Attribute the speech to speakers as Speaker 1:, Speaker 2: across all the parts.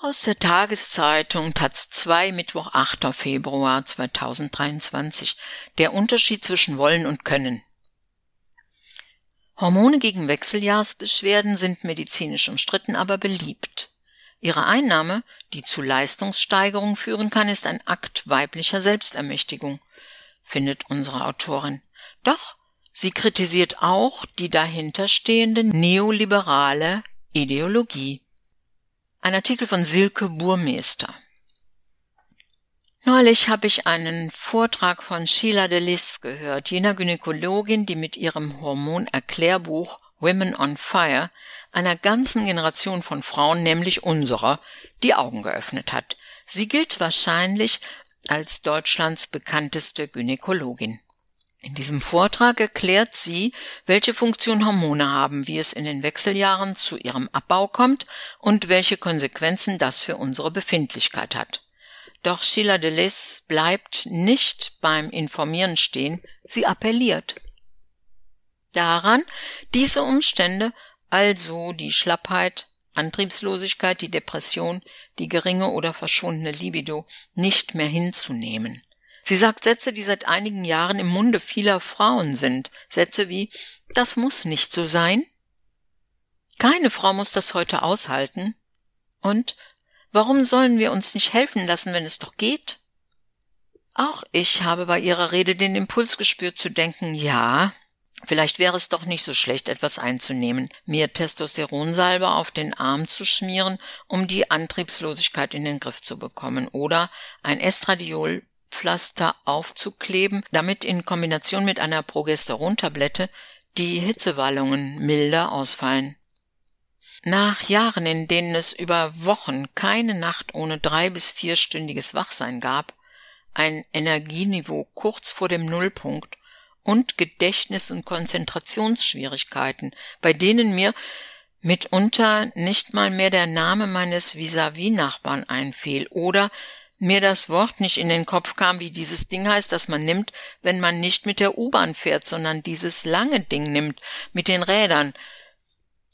Speaker 1: Aus der Tageszeitung Taz 2 Mittwoch 8. Februar 2023. Der Unterschied zwischen Wollen und Können. Hormone gegen Wechseljahrsbeschwerden sind medizinisch umstritten, aber beliebt. Ihre Einnahme, die zu Leistungssteigerung führen kann, ist ein Akt weiblicher Selbstermächtigung, findet unsere Autorin. Doch sie kritisiert auch die dahinterstehende neoliberale Ideologie. Ein Artikel von Silke Burmeister. Neulich habe ich einen Vortrag von Sheila Delis gehört, jener Gynäkologin, die mit ihrem Hormonerklärbuch Women on Fire einer ganzen Generation von Frauen, nämlich unserer, die Augen geöffnet hat. Sie gilt wahrscheinlich als Deutschlands bekannteste Gynäkologin. In diesem Vortrag erklärt sie, welche Funktion Hormone haben, wie es in den Wechseljahren zu ihrem Abbau kommt und welche Konsequenzen das für unsere Befindlichkeit hat. Doch Sheila Delis bleibt nicht beim Informieren stehen, sie appelliert. Daran, diese Umstände, also die Schlappheit, Antriebslosigkeit, die Depression, die geringe oder verschwundene Libido, nicht mehr hinzunehmen. Sie sagt Sätze, die seit einigen Jahren im Munde vieler Frauen sind. Sätze wie Das muss nicht so sein. Keine Frau muss das heute aushalten. Und Warum sollen wir uns nicht helfen lassen, wenn es doch geht? Auch ich habe bei ihrer Rede den Impuls gespürt zu denken, ja, vielleicht wäre es doch nicht so schlecht, etwas einzunehmen, mir Testosteronsalbe auf den Arm zu schmieren, um die Antriebslosigkeit in den Griff zu bekommen, oder ein Estradiol Pflaster aufzukleben, damit in Kombination mit einer Progesterontablette die Hitzewallungen milder ausfallen. Nach Jahren, in denen es über Wochen keine Nacht ohne drei bis vierstündiges Wachsein gab, ein Energieniveau kurz vor dem Nullpunkt und Gedächtnis- und Konzentrationsschwierigkeiten, bei denen mir mitunter nicht mal mehr der Name meines Vis-à-vis-Nachbarn einfiel oder mir das Wort nicht in den Kopf kam, wie dieses Ding heißt, das man nimmt, wenn man nicht mit der U-Bahn fährt, sondern dieses lange Ding nimmt, mit den Rädern,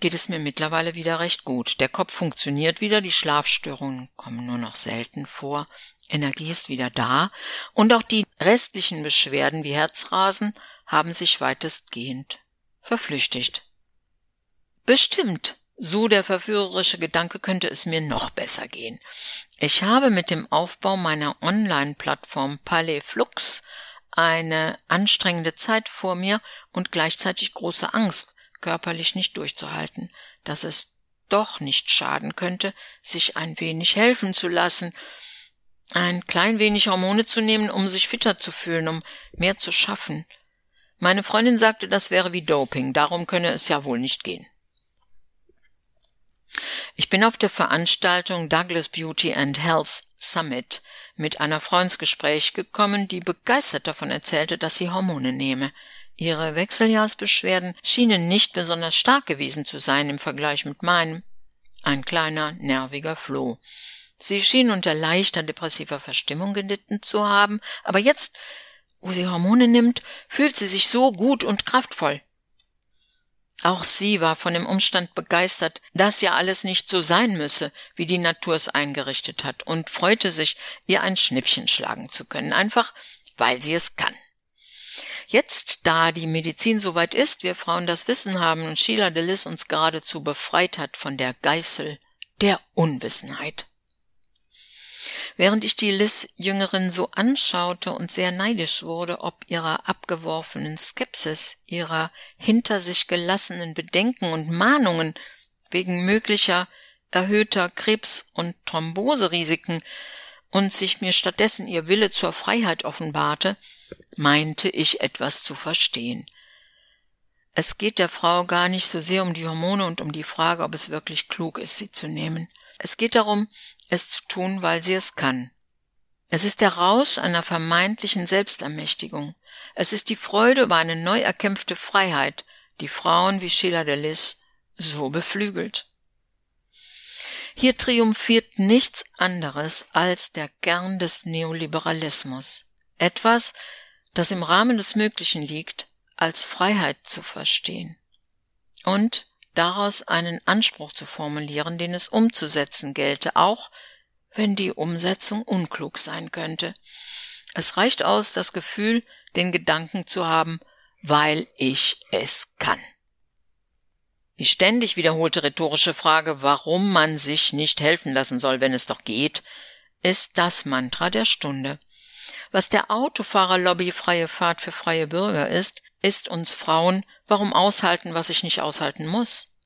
Speaker 1: geht es mir mittlerweile wieder recht gut. Der Kopf funktioniert wieder, die Schlafstörungen kommen nur noch selten vor, Energie ist wieder da und auch die restlichen Beschwerden wie Herzrasen haben sich weitestgehend verflüchtigt. Bestimmt, so der verführerische Gedanke könnte es mir noch besser gehen. Ich habe mit dem Aufbau meiner Online-Plattform Palais Flux eine anstrengende Zeit vor mir und gleichzeitig große Angst, körperlich nicht durchzuhalten, dass es doch nicht schaden könnte, sich ein wenig helfen zu lassen, ein klein wenig Hormone zu nehmen, um sich fitter zu fühlen, um mehr zu schaffen. Meine Freundin sagte, das wäre wie Doping, darum könne es ja wohl nicht gehen. Ich bin auf der Veranstaltung Douglas Beauty and Health Summit mit einer Frau ins Gespräch gekommen, die begeistert davon erzählte, dass sie Hormone nehme. Ihre Wechseljahrsbeschwerden schienen nicht besonders stark gewesen zu sein im Vergleich mit meinem. Ein kleiner, nerviger Floh. Sie schien unter leichter depressiver Verstimmung gelitten zu haben, aber jetzt, wo sie Hormone nimmt, fühlt sie sich so gut und kraftvoll. Auch sie war von dem Umstand begeistert, dass ja alles nicht so sein müsse, wie die Natur es eingerichtet hat, und freute sich, ihr ein Schnippchen schlagen zu können, einfach weil sie es kann. Jetzt, da die Medizin soweit ist, wir Frauen das Wissen haben und Sheila Delis uns geradezu befreit hat von der Geißel der Unwissenheit. Während ich die Liz-Jüngerin so anschaute und sehr neidisch wurde, ob ihrer abgeworfenen Skepsis, ihrer hinter sich gelassenen Bedenken und Mahnungen wegen möglicher erhöhter Krebs- und Thromboserisiken und sich mir stattdessen ihr Wille zur Freiheit offenbarte, meinte ich etwas zu verstehen. Es geht der Frau gar nicht so sehr um die Hormone und um die Frage, ob es wirklich klug ist, sie zu nehmen. Es geht darum, es zu tun, weil sie es kann. Es ist der Rausch einer vermeintlichen Selbstermächtigung. Es ist die Freude über eine neu erkämpfte Freiheit, die Frauen wie Sheila Delis so beflügelt. Hier triumphiert nichts anderes als der Kern des Neoliberalismus. Etwas, das im Rahmen des Möglichen liegt, als Freiheit zu verstehen. Und daraus einen Anspruch zu formulieren, den es umzusetzen gelte, auch wenn die Umsetzung unklug sein könnte. Es reicht aus, das Gefühl, den Gedanken zu haben, weil ich es kann. Die ständig wiederholte rhetorische Frage, warum man sich nicht helfen lassen soll, wenn es doch geht, ist das Mantra der Stunde. Was der Autofahrerlobby freie Fahrt für freie Bürger ist, ist uns Frauen, warum aushalten, was ich nicht aushalten muss.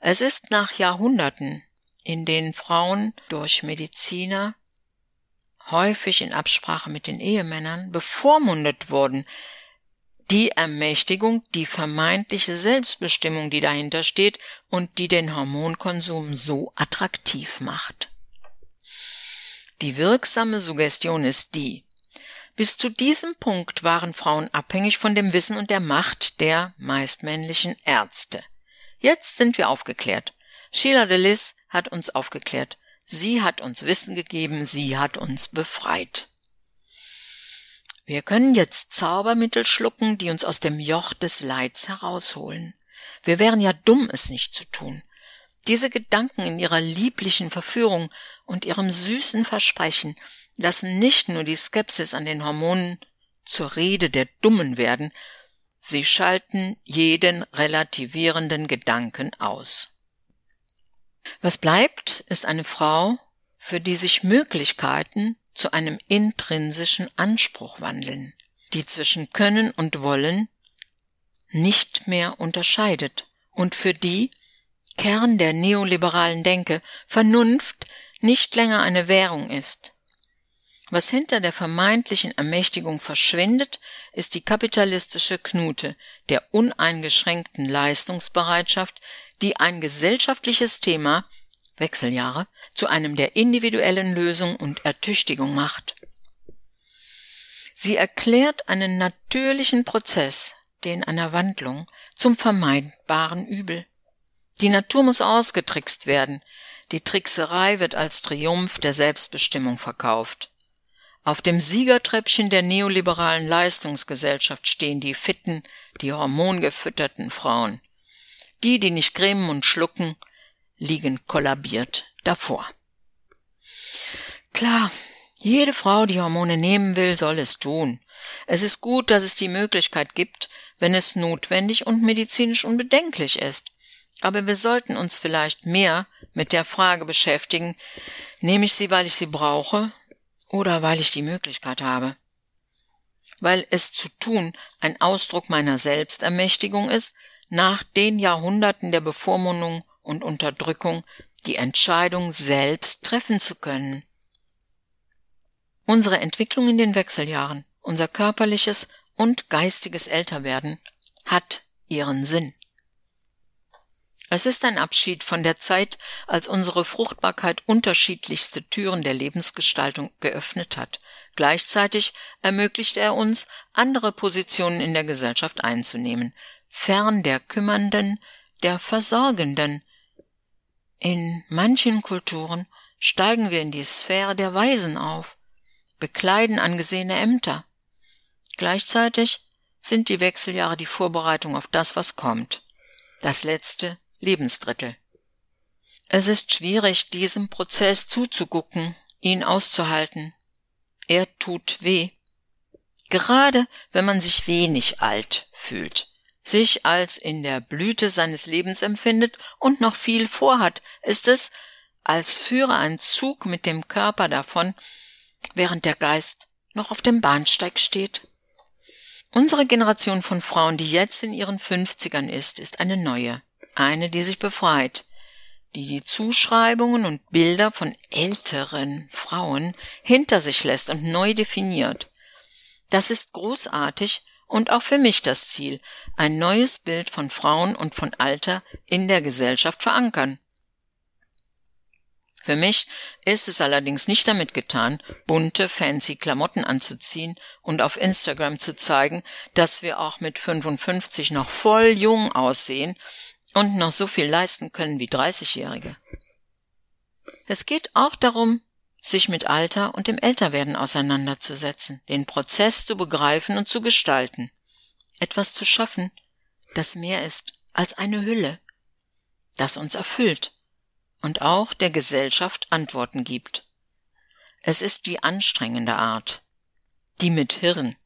Speaker 1: Es ist nach Jahrhunderten, in denen Frauen durch Mediziner häufig in Absprache mit den Ehemännern bevormundet wurden, die Ermächtigung, die vermeintliche Selbstbestimmung, die dahinter steht und die den Hormonkonsum so attraktiv macht. Die wirksame Suggestion ist die, bis zu diesem Punkt waren Frauen abhängig von dem Wissen und der Macht der meist männlichen Ärzte. Jetzt sind wir aufgeklärt. Sheila Delis hat uns aufgeklärt. Sie hat uns Wissen gegeben, sie hat uns befreit. Wir können jetzt Zaubermittel schlucken, die uns aus dem Joch des Leids herausholen. Wir wären ja dumm, es nicht zu tun. Diese Gedanken in ihrer lieblichen Verführung und ihrem süßen Versprechen lassen nicht nur die Skepsis an den Hormonen zur Rede der Dummen werden, sie schalten jeden relativierenden Gedanken aus. Was bleibt, ist eine Frau, für die sich Möglichkeiten zu einem intrinsischen Anspruch wandeln, die zwischen Können und Wollen nicht mehr unterscheidet und für die Kern der neoliberalen Denke Vernunft nicht länger eine Währung ist. Was hinter der vermeintlichen Ermächtigung verschwindet, ist die kapitalistische Knute der uneingeschränkten Leistungsbereitschaft, die ein gesellschaftliches Thema Wechseljahre zu einem der individuellen Lösung und Ertüchtigung macht. Sie erklärt einen natürlichen Prozess, den einer Wandlung, zum vermeidbaren Übel. Die Natur muss ausgetrickst werden, die Trickserei wird als Triumph der Selbstbestimmung verkauft. Auf dem Siegertreppchen der neoliberalen Leistungsgesellschaft stehen die fitten, die hormongefütterten Frauen. Die, die nicht grimmen und schlucken, liegen kollabiert davor. Klar, jede Frau, die Hormone nehmen will, soll es tun. Es ist gut, dass es die Möglichkeit gibt, wenn es notwendig und medizinisch unbedenklich ist. Aber wir sollten uns vielleicht mehr mit der Frage beschäftigen, nehme ich sie, weil ich sie brauche oder weil ich die Möglichkeit habe? Weil es zu tun ein Ausdruck meiner Selbstermächtigung ist, nach den Jahrhunderten der Bevormundung und Unterdrückung die Entscheidung selbst treffen zu können. Unsere Entwicklung in den Wechseljahren, unser körperliches und geistiges Älterwerden hat ihren Sinn. Es ist ein Abschied von der Zeit, als unsere Fruchtbarkeit unterschiedlichste Türen der Lebensgestaltung geöffnet hat. Gleichzeitig ermöglicht er uns, andere Positionen in der Gesellschaft einzunehmen, fern der Kümmernden, der Versorgenden, in manchen Kulturen steigen wir in die Sphäre der Weisen auf, bekleiden angesehene Ämter. Gleichzeitig sind die Wechseljahre die Vorbereitung auf das, was kommt. Das letzte Lebensdrittel. Es ist schwierig, diesem Prozess zuzugucken, ihn auszuhalten. Er tut weh. Gerade wenn man sich wenig alt fühlt sich als in der Blüte seines Lebens empfindet und noch viel vorhat, ist es, als führe ein Zug mit dem Körper davon, während der Geist noch auf dem Bahnsteig steht. Unsere Generation von Frauen, die jetzt in ihren Fünfzigern ist, ist eine neue, eine, die sich befreit, die die Zuschreibungen und Bilder von älteren Frauen hinter sich lässt und neu definiert. Das ist großartig und auch für mich das Ziel, ein neues Bild von Frauen und von Alter in der Gesellschaft verankern. Für mich ist es allerdings nicht damit getan, bunte, fancy Klamotten anzuziehen und auf Instagram zu zeigen, dass wir auch mit 55 noch voll jung aussehen und noch so viel leisten können wie 30-Jährige. Es geht auch darum, sich mit Alter und dem Älterwerden auseinanderzusetzen, den Prozess zu begreifen und zu gestalten, etwas zu schaffen, das mehr ist als eine Hülle. das uns erfüllt und auch der Gesellschaft Antworten gibt. Es ist die anstrengende Art, die mit Hirn,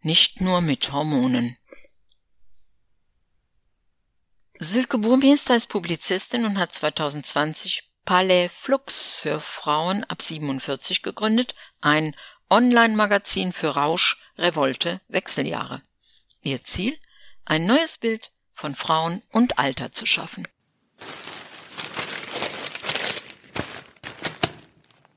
Speaker 1: nicht nur mit Hormonen. Silke Burmester ist Publizistin und hat 2020 Palais Flux für Frauen ab 47 gegründet, ein Online-Magazin für Rausch, Revolte, Wechseljahre. Ihr Ziel? Ein neues Bild von Frauen und Alter zu schaffen.